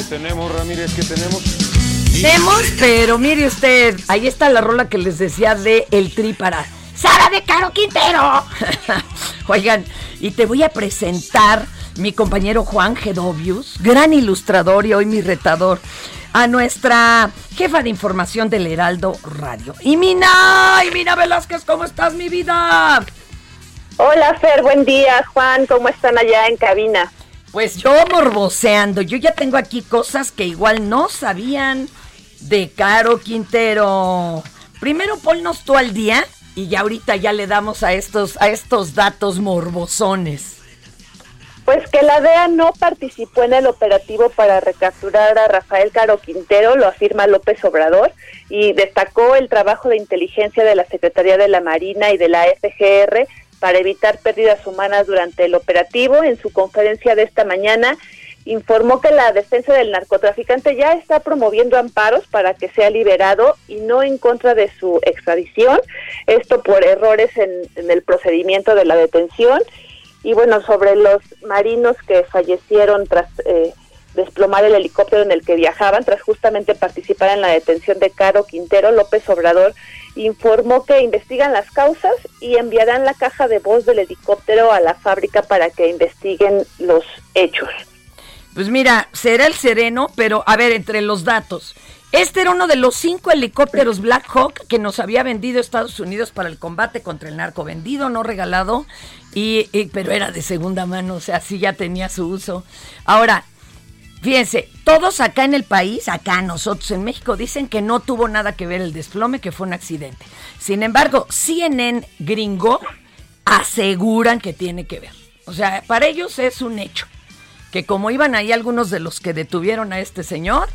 Tenemos, Ramírez? ¿Qué tenemos? Tenemos, pero mire usted, ahí está la rola que les decía de El Tri para Sara de Caro Quintero. Oigan, y te voy a presentar mi compañero Juan Gedovius, gran ilustrador y hoy mi retador, a nuestra jefa de información del Heraldo Radio. Y Mina, y Mina Velázquez, ¿cómo estás, mi vida? Hola Fer, buen día. Juan, ¿cómo están allá en cabina? Pues yo morboseando, yo ya tengo aquí cosas que igual no sabían de Caro Quintero. Primero ponnos tú al día y ya ahorita ya le damos a estos, a estos datos morbosones. Pues que la DEA no participó en el operativo para recapturar a Rafael Caro Quintero, lo afirma López Obrador, y destacó el trabajo de inteligencia de la Secretaría de la Marina y de la FGR para evitar pérdidas humanas durante el operativo. En su conferencia de esta mañana informó que la defensa del narcotraficante ya está promoviendo amparos para que sea liberado y no en contra de su extradición, esto por errores en, en el procedimiento de la detención. Y bueno, sobre los marinos que fallecieron tras eh, desplomar el helicóptero en el que viajaban, tras justamente participar en la detención de Caro Quintero, López Obrador informó que investigan las causas y enviarán la caja de voz del helicóptero a la fábrica para que investiguen los hechos. Pues mira, será el sereno, pero a ver, entre los datos. Este era uno de los cinco helicópteros Black Hawk que nos había vendido Estados Unidos para el combate contra el narco, vendido, no regalado, y, y- pero era de segunda mano, o sea, sí ya tenía su uso. Ahora, fíjense, todos acá en el país, acá nosotros en México, dicen que no tuvo nada que ver el desplome, que fue un accidente. Sin embargo, CNN gringo aseguran que tiene que ver. O sea, para ellos es un hecho que como iban ahí algunos de los que detuvieron a este señor,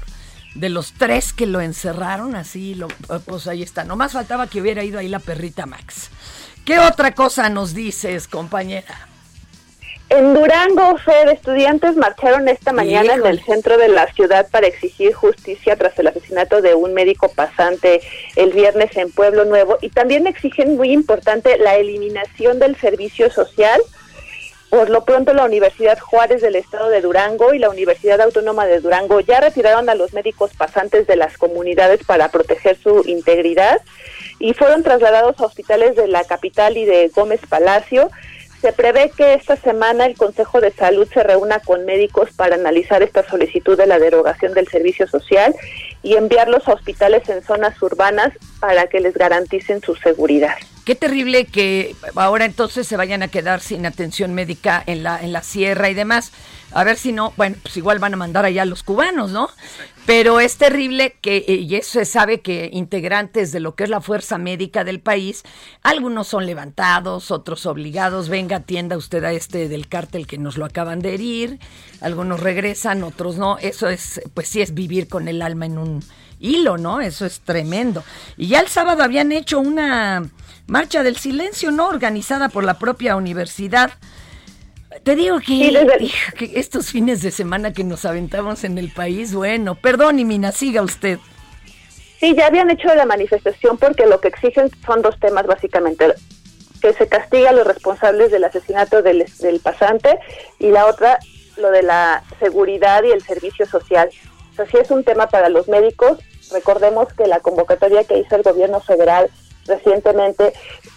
de los tres que lo encerraron, así, lo, pues ahí está. Nomás faltaba que hubiera ido ahí la perrita Max. ¿Qué otra cosa nos dices, compañera? En Durango, Fer, estudiantes marcharon esta mañana en el centro de la ciudad para exigir justicia tras el asesinato de un médico pasante el viernes en Pueblo Nuevo y también exigen, muy importante, la eliminación del servicio social. Por lo pronto, la Universidad Juárez del Estado de Durango y la Universidad Autónoma de Durango ya retiraron a los médicos pasantes de las comunidades para proteger su integridad y fueron trasladados a hospitales de la capital y de Gómez Palacio. Se prevé que esta semana el Consejo de Salud se reúna con médicos para analizar esta solicitud de la derogación del servicio social y enviarlos a hospitales en zonas urbanas para que les garanticen su seguridad. Qué terrible que ahora entonces se vayan a quedar sin atención médica en la, en la sierra y demás. A ver si no, bueno, pues igual van a mandar allá a los cubanos, ¿no? Pero es terrible que, y eso se sabe que integrantes de lo que es la fuerza médica del país, algunos son levantados, otros obligados, venga, atienda usted a este del cártel que nos lo acaban de herir, algunos regresan, otros no, eso es, pues sí es vivir con el alma en un hilo, ¿no? Eso es tremendo. Y ya el sábado habían hecho una marcha del silencio, ¿no? Organizada por la propia universidad. Te digo que, que, estos fines de semana que nos aventamos en el país, bueno, perdón, y Mina, siga usted. Sí, ya habían hecho la manifestación porque lo que exigen son dos temas básicamente, que se castiga a los responsables del asesinato del, del pasante y la otra, lo de la seguridad y el servicio social. O sea, sí es un tema para los médicos. Recordemos que la convocatoria que hizo el gobierno federal recientemente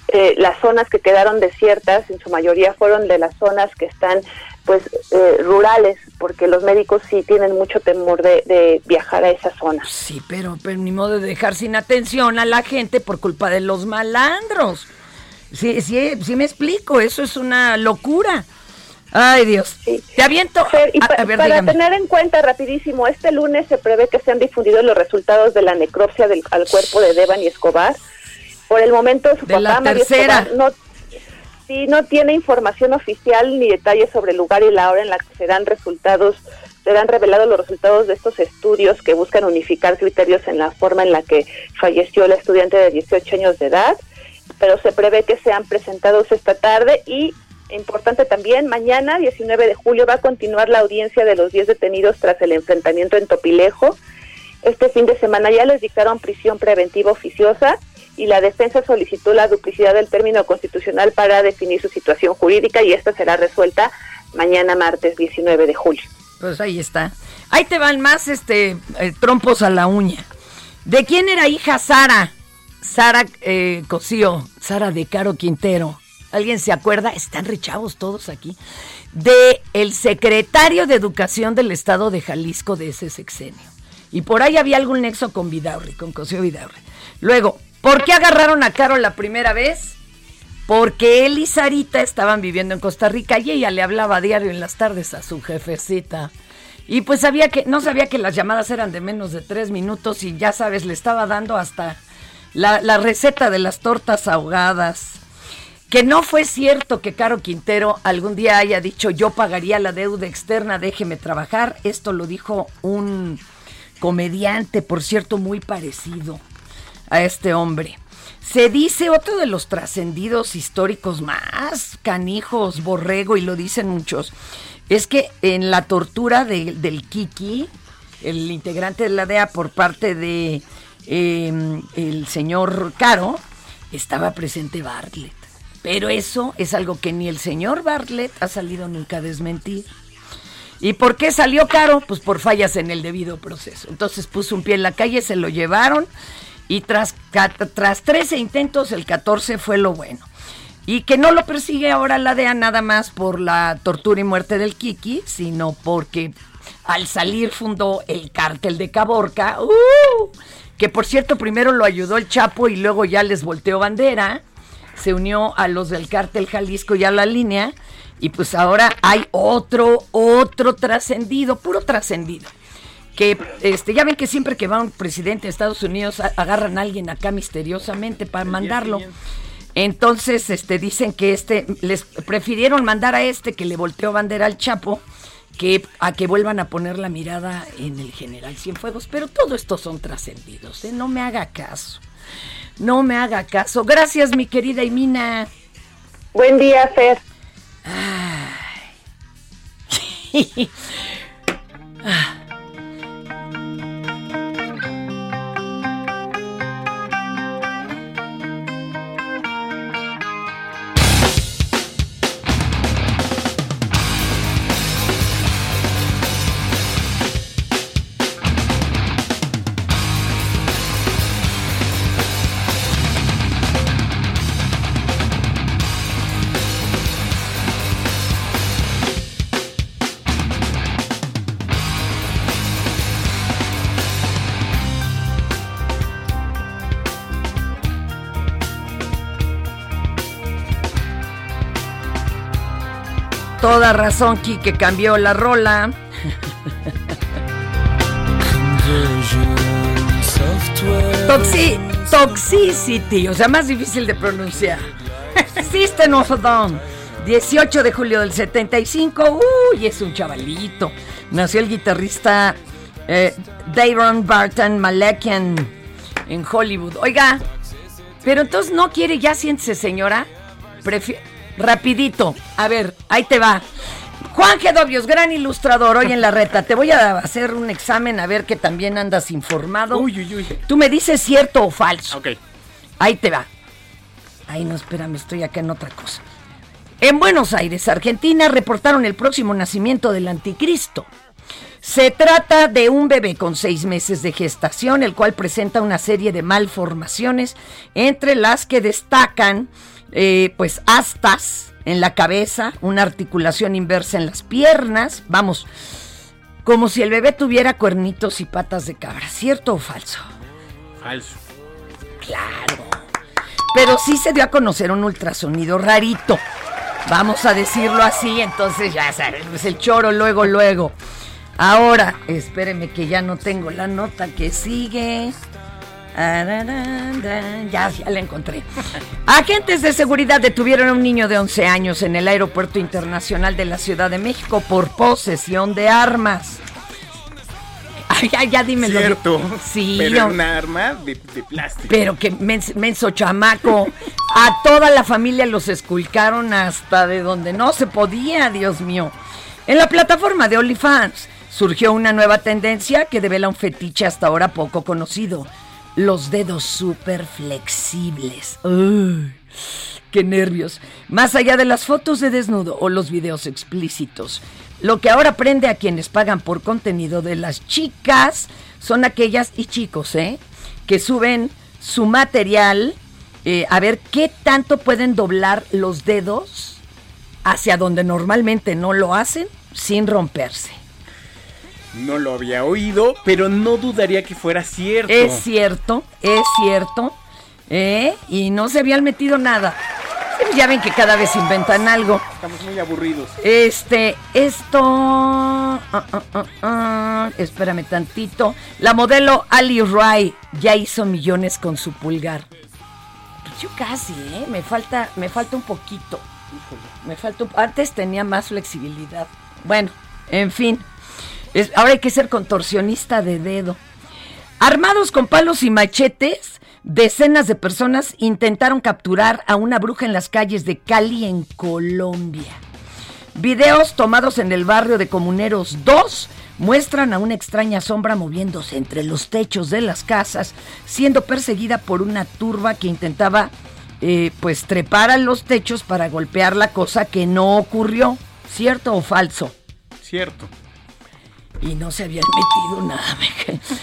eh, las zonas que quedaron desiertas en su mayoría fueron de las zonas que están pues eh, rurales porque los médicos sí tienen mucho temor de, viajar a esa zona sí pero pero ni modo de dejar sin atención a la gente por culpa de los malandros sí sí sí me explico eso es una locura Ay, Dios. Te aviento. para tener en cuenta rapidísimo, este lunes se prevé que sean difundidos los resultados de la necropsia del, al cuerpo de Deban y Escobar. Por el momento su de la tercera. no, sí, no tiene información oficial ni detalles sobre el lugar y la hora en la que serán resultados serán revelados los resultados de estos estudios que buscan unificar criterios en la forma en la que falleció la estudiante de 18 años de edad, pero se prevé que sean presentados esta tarde y importante también, mañana 19 de julio va a continuar la audiencia de los 10 detenidos tras el enfrentamiento en Topilejo. Este fin de semana ya les dictaron prisión preventiva oficiosa y la defensa solicitó la duplicidad del término constitucional para definir su situación jurídica y esta será resuelta mañana martes 19 de julio. Pues ahí está. Ahí te van más este eh, trompos a la uña. ¿De quién era hija Sara? Sara eh, Sara de Caro Quintero. ¿Alguien se acuerda? Están rechavos todos aquí. De el secretario de Educación del Estado de Jalisco de ese sexenio. Y por ahí había algún nexo con Vidaurri, con Cosío Vidaurri. Luego, ¿Por qué agarraron a Caro la primera vez? Porque él y Sarita estaban viviendo en Costa Rica y ella le hablaba a diario en las tardes a su jefecita. Y pues sabía que, no sabía que las llamadas eran de menos de tres minutos y ya sabes, le estaba dando hasta la, la receta de las tortas ahogadas. Que no fue cierto que Caro Quintero algún día haya dicho yo pagaría la deuda externa, déjeme trabajar. Esto lo dijo un comediante, por cierto, muy parecido a este hombre. Se dice otro de los trascendidos históricos más canijos, borrego, y lo dicen muchos, es que en la tortura del Kiki, el integrante de la DEA por parte de em, el señor Caro, estaba presente Bartlett. Pero eso es algo que ni el señor Bartlett ha salido nunca a desmentir. ¿Y por qué salió caro? Pues por fallas en el debido proceso. Entonces puso un pie en la calle, se lo llevaron y tras, tras 13 intentos, el 14 fue lo bueno. Y que no lo persigue ahora la DEA nada más por la tortura y muerte del Kiki, sino porque al salir fundó el cártel de Caborca, ¡uh! que por cierto primero lo ayudó el Chapo y luego ya les volteó bandera, se unió a los del cártel Jalisco y a la línea, y pues ahora hay otro, otro trascendido, puro trascendido que este ya ven que siempre que va un presidente de Estados Unidos agarran a alguien acá misteriosamente para mandarlo. Entonces, este dicen que este les prefirieron mandar a este que le volteó bandera al Chapo que, a que vuelvan a poner la mirada en el general Cienfuegos. Pero todo esto son trascendidos, ¿eh? No me haga caso. No me haga caso. Gracias, mi querida Imina. Buen día, Fer. Ay. Ah. Toda razón, que cambió la rola. Toxi toxicity, o sea, más difícil de pronunciar. System of a Down, 18 de julio del 75. Uy, es un chavalito. Nació el guitarrista eh, Davon Barton Malekian en Hollywood. Oiga, pero entonces no quiere, ya siéntese, señora. Rapidito, a ver, ahí te va. Juan Gedovios, gran ilustrador, hoy en la reta. Te voy a hacer un examen a ver que también andas informado. Uy, uy, uy. Tú me dices cierto o falso. Ok. Ahí te va. Ay, no, espérame, estoy acá en otra cosa. En Buenos Aires, Argentina, reportaron el próximo nacimiento del anticristo. Se trata de un bebé con seis meses de gestación, el cual presenta una serie de malformaciones, entre las que destacan, eh, pues, astas en la cabeza, una articulación inversa en las piernas, vamos, como si el bebé tuviera cuernitos y patas de cabra, ¿cierto o falso? Falso. Claro. Pero sí se dio a conocer un ultrasonido rarito. Vamos a decirlo así, entonces ya sabes, pues el choro luego, luego. Ahora, espéreme que ya no tengo la nota que sigue. Ya, ya la encontré. Agentes de seguridad detuvieron a un niño de 11 años en el Aeropuerto Internacional de la Ciudad de México por posesión de armas. Ay, ya, ya dímelo. Cierto. Sí. Pero una arma de, de plástico. Pero que mens- menso chamaco. A toda la familia los esculcaron hasta de donde no se podía, Dios mío. En la plataforma de OnlyFans surgió una nueva tendencia que devela un fetiche hasta ahora poco conocido. Los dedos súper flexibles. Uy, ¡Qué nervios! Más allá de las fotos de desnudo o los videos explícitos. Lo que ahora prende a quienes pagan por contenido de las chicas son aquellas y chicos, ¿eh? Que suben su material eh, a ver qué tanto pueden doblar los dedos hacia donde normalmente no lo hacen sin romperse. No lo había oído, pero no dudaría que fuera cierto. Es cierto, es cierto. ¿eh? Y no se habían metido nada. Ya ven que cada vez inventan algo. Estamos muy aburridos. Este, esto. ah, ah, ah, espérame tantito. La modelo Ali Rai ya hizo millones con su pulgar. Pues Yo casi, ¿eh? Me falta, me falta un poquito. Me falta un- Antes tenía más flexibilidad. Bueno, en fin. Ahora hay que ser contorsionista de dedo. Armados con palos y machetes, decenas de personas intentaron capturar a una bruja en las calles de Cali, en Colombia. Videos tomados en el barrio de Comuneros 2 muestran a una extraña sombra moviéndose entre los techos de las casas, siendo perseguida por una turba que intentaba eh, pues trepar a los techos para golpear la cosa que no ocurrió. ¿Cierto o falso? Cierto. Y no se habían metido nada.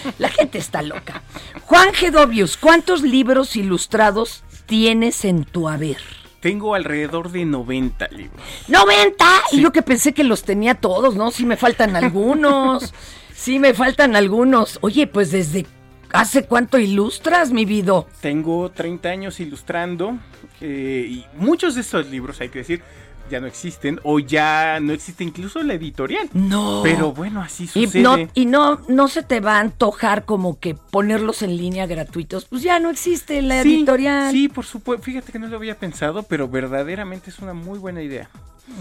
La gente está loca. Juan Gedovius, ¿cuántos libros ilustrados tienes en tu haber? Tengo alrededor de 90 libros. ¡90! Y yo que pensé que los tenía todos, ¿no? Sí me faltan algunos. Sí me faltan algunos. Oye, pues desde hace cuánto ilustras, mi vida. Tengo 30 años ilustrando eh, y muchos de estos libros, hay que decir, ya no existen o ya no existe incluso la editorial. No. Pero bueno, así Y sucede. no, y no, no se te va a antojar como que ponerlos en línea gratuitos. Pues ya no existe la Sí, editorial. Sí, por supuesto. Fíjate que no lo había pensado, pero verdaderamente es una muy buena idea.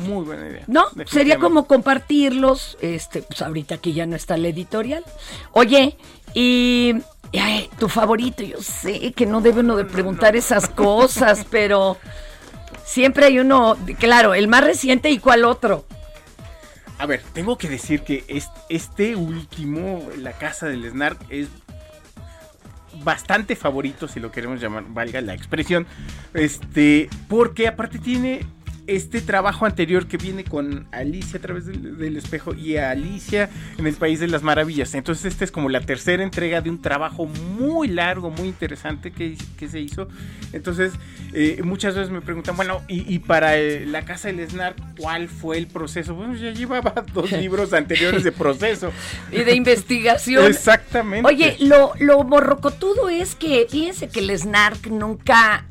Muy buena idea. No, sería como compartirlos, este, pues ahorita que ya no está el editorial. Oye, y ay, tu favorito, yo sé que no debe uno de preguntar esas cosas, pero siempre hay uno, claro, el más reciente y cuál otro. A ver, tengo que decir que este último, La Casa del Snark, es bastante favorito, si lo queremos llamar, valga la expresión. Este, porque aparte tiene este trabajo anterior que viene con Alicia a través del, espejo y Alicia en el País de las Maravillas. Entonces esta es como la tercera entrega de un trabajo muy largo, muy interesante que, se hizo. Entonces eh, muchas veces me preguntan, bueno, y, para eh, la Casa del Snark, ¿cuál fue el proceso? Bueno, ya llevaba dos libros anteriores de proceso. y de investigación. Exactamente. Oye, lo, lo morrocotudo es que fíjense que el Snark nunca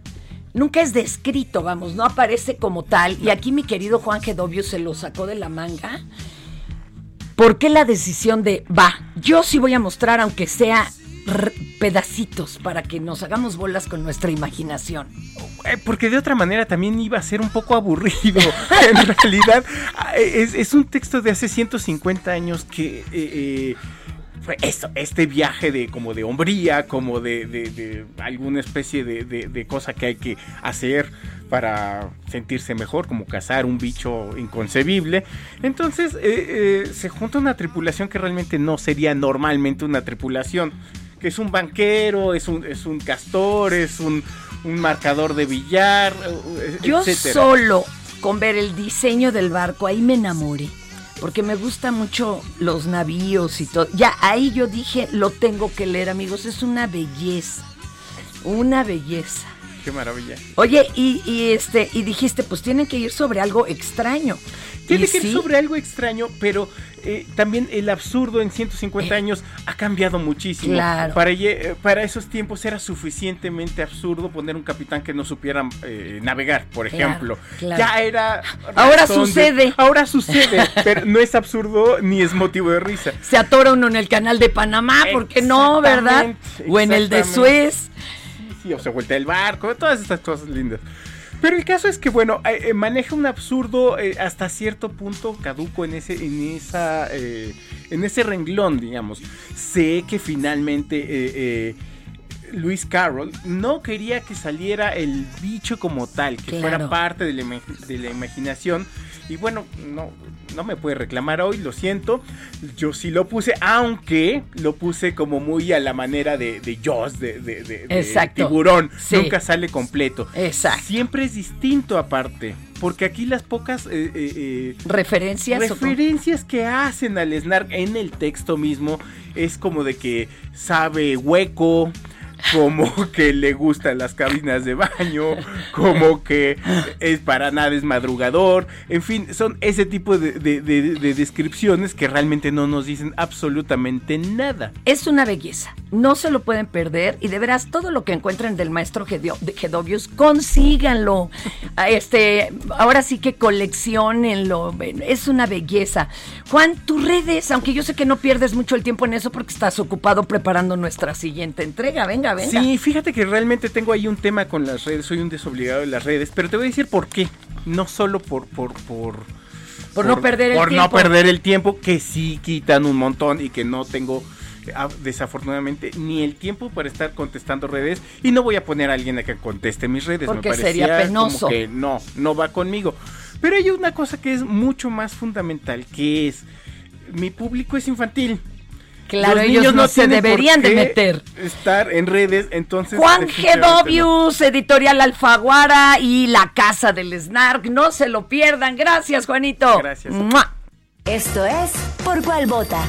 nunca es descrito, vamos, no aparece como tal. Y aquí mi querido Juan Gedovio se lo sacó de la manga. ¿Por qué la decisión de, va, yo sí voy a mostrar, aunque sea pedacitos, para que nos hagamos bolas con nuestra imaginación? Eh, porque de otra manera también iba a ser un poco aburrido. en realidad, ah, es, un texto de hace 150 años que... Eh, eh, fue esto, este viaje de como de hombría, como de, alguna especie de, cosa que hay que hacer para sentirse mejor, como cazar un bicho inconcebible. Entonces eh, eh, se junta una tripulación que realmente no sería normalmente una tripulación, que es un banquero, es un, es un castor, es un, marcador de billar. Eh, Yo solo con ver el diseño del barco, ahí me enamoré porque me gusta mucho los navíos y todo. Ya ahí yo dije, lo tengo que leer, amigos, es una belleza, una belleza. Qué maravilla. Oye, y, y este, y dijiste, pues tienen que ir sobre algo extraño. Tiene que ir sobre algo extraño, pero eh, también el absurdo en 150 eh. años ha cambiado muchísimo. Claro. Para, eh, para esos tiempos era suficientemente absurdo poner un capitán que no supiera navegar, por ejemplo. Ya era. Ahora sucede. ahora sucede, pero no es absurdo ni es motivo de risa. Se atora uno en el canal de Panamá, porque no, verdad? O en el de Suez. Sí, o se vuelta el barco, todas estas cosas lindas. Pero el caso es que, bueno, eh, eh, maneja un absurdo eh, hasta cierto punto caduco en ese, en esa, en ese renglón, digamos. Sé que finalmente Luis Carroll no quería que saliera el bicho como tal, que fuera parte de la, de la imaginación y bueno, no, no me puede reclamar hoy, lo siento. Yo sí lo puse, aunque lo puse como muy a la manera de, de Jaws, de, de, tiburón. Nunca sale completo. Exacto. Siempre es distinto aparte. Porque aquí las pocas eh, eh, eh, referencias, referencias que hacen al Snark en el texto mismo es como de que sabe hueco, como que le gustan las cabinas de baño, como que es para nada es madrugador, en fin, son ese tipo de, descripciones que realmente no nos dicen absolutamente nada. Es una belleza, no se lo pueden perder y de veras todo lo que encuentren del maestro Gedovius, consíganlo. Ah, este, ahora sí que coleccionenlo, es una belleza. Juan, tus redes, aunque yo sé que no pierdes mucho el tiempo en eso porque estás ocupado preparando nuestra siguiente entrega, venga Sí, fíjate que realmente tengo ahí un tema con las redes, soy un desobligado de las redes, pero te voy a decir por qué. No solo por, por, por, por, no perder el por tiempo. no perder el tiempo, que sí quitan un montón y que no tengo ah, desafortunadamente ni el tiempo para estar contestando redes y no voy a poner a alguien a que conteste mis redes. Porque sería penoso. que no, no va conmigo. Pero hay una cosa que es mucho más fundamental, que es mi público es infantil. Claro, ellos no, se deberían de meter. Estar en redes, entonces. Juan Gedovius, editorial Alfaguara y La Casa del Snark. No se lo pierdan. Gracias, Juanito. Gracias. Esto es Por Cuál Vota.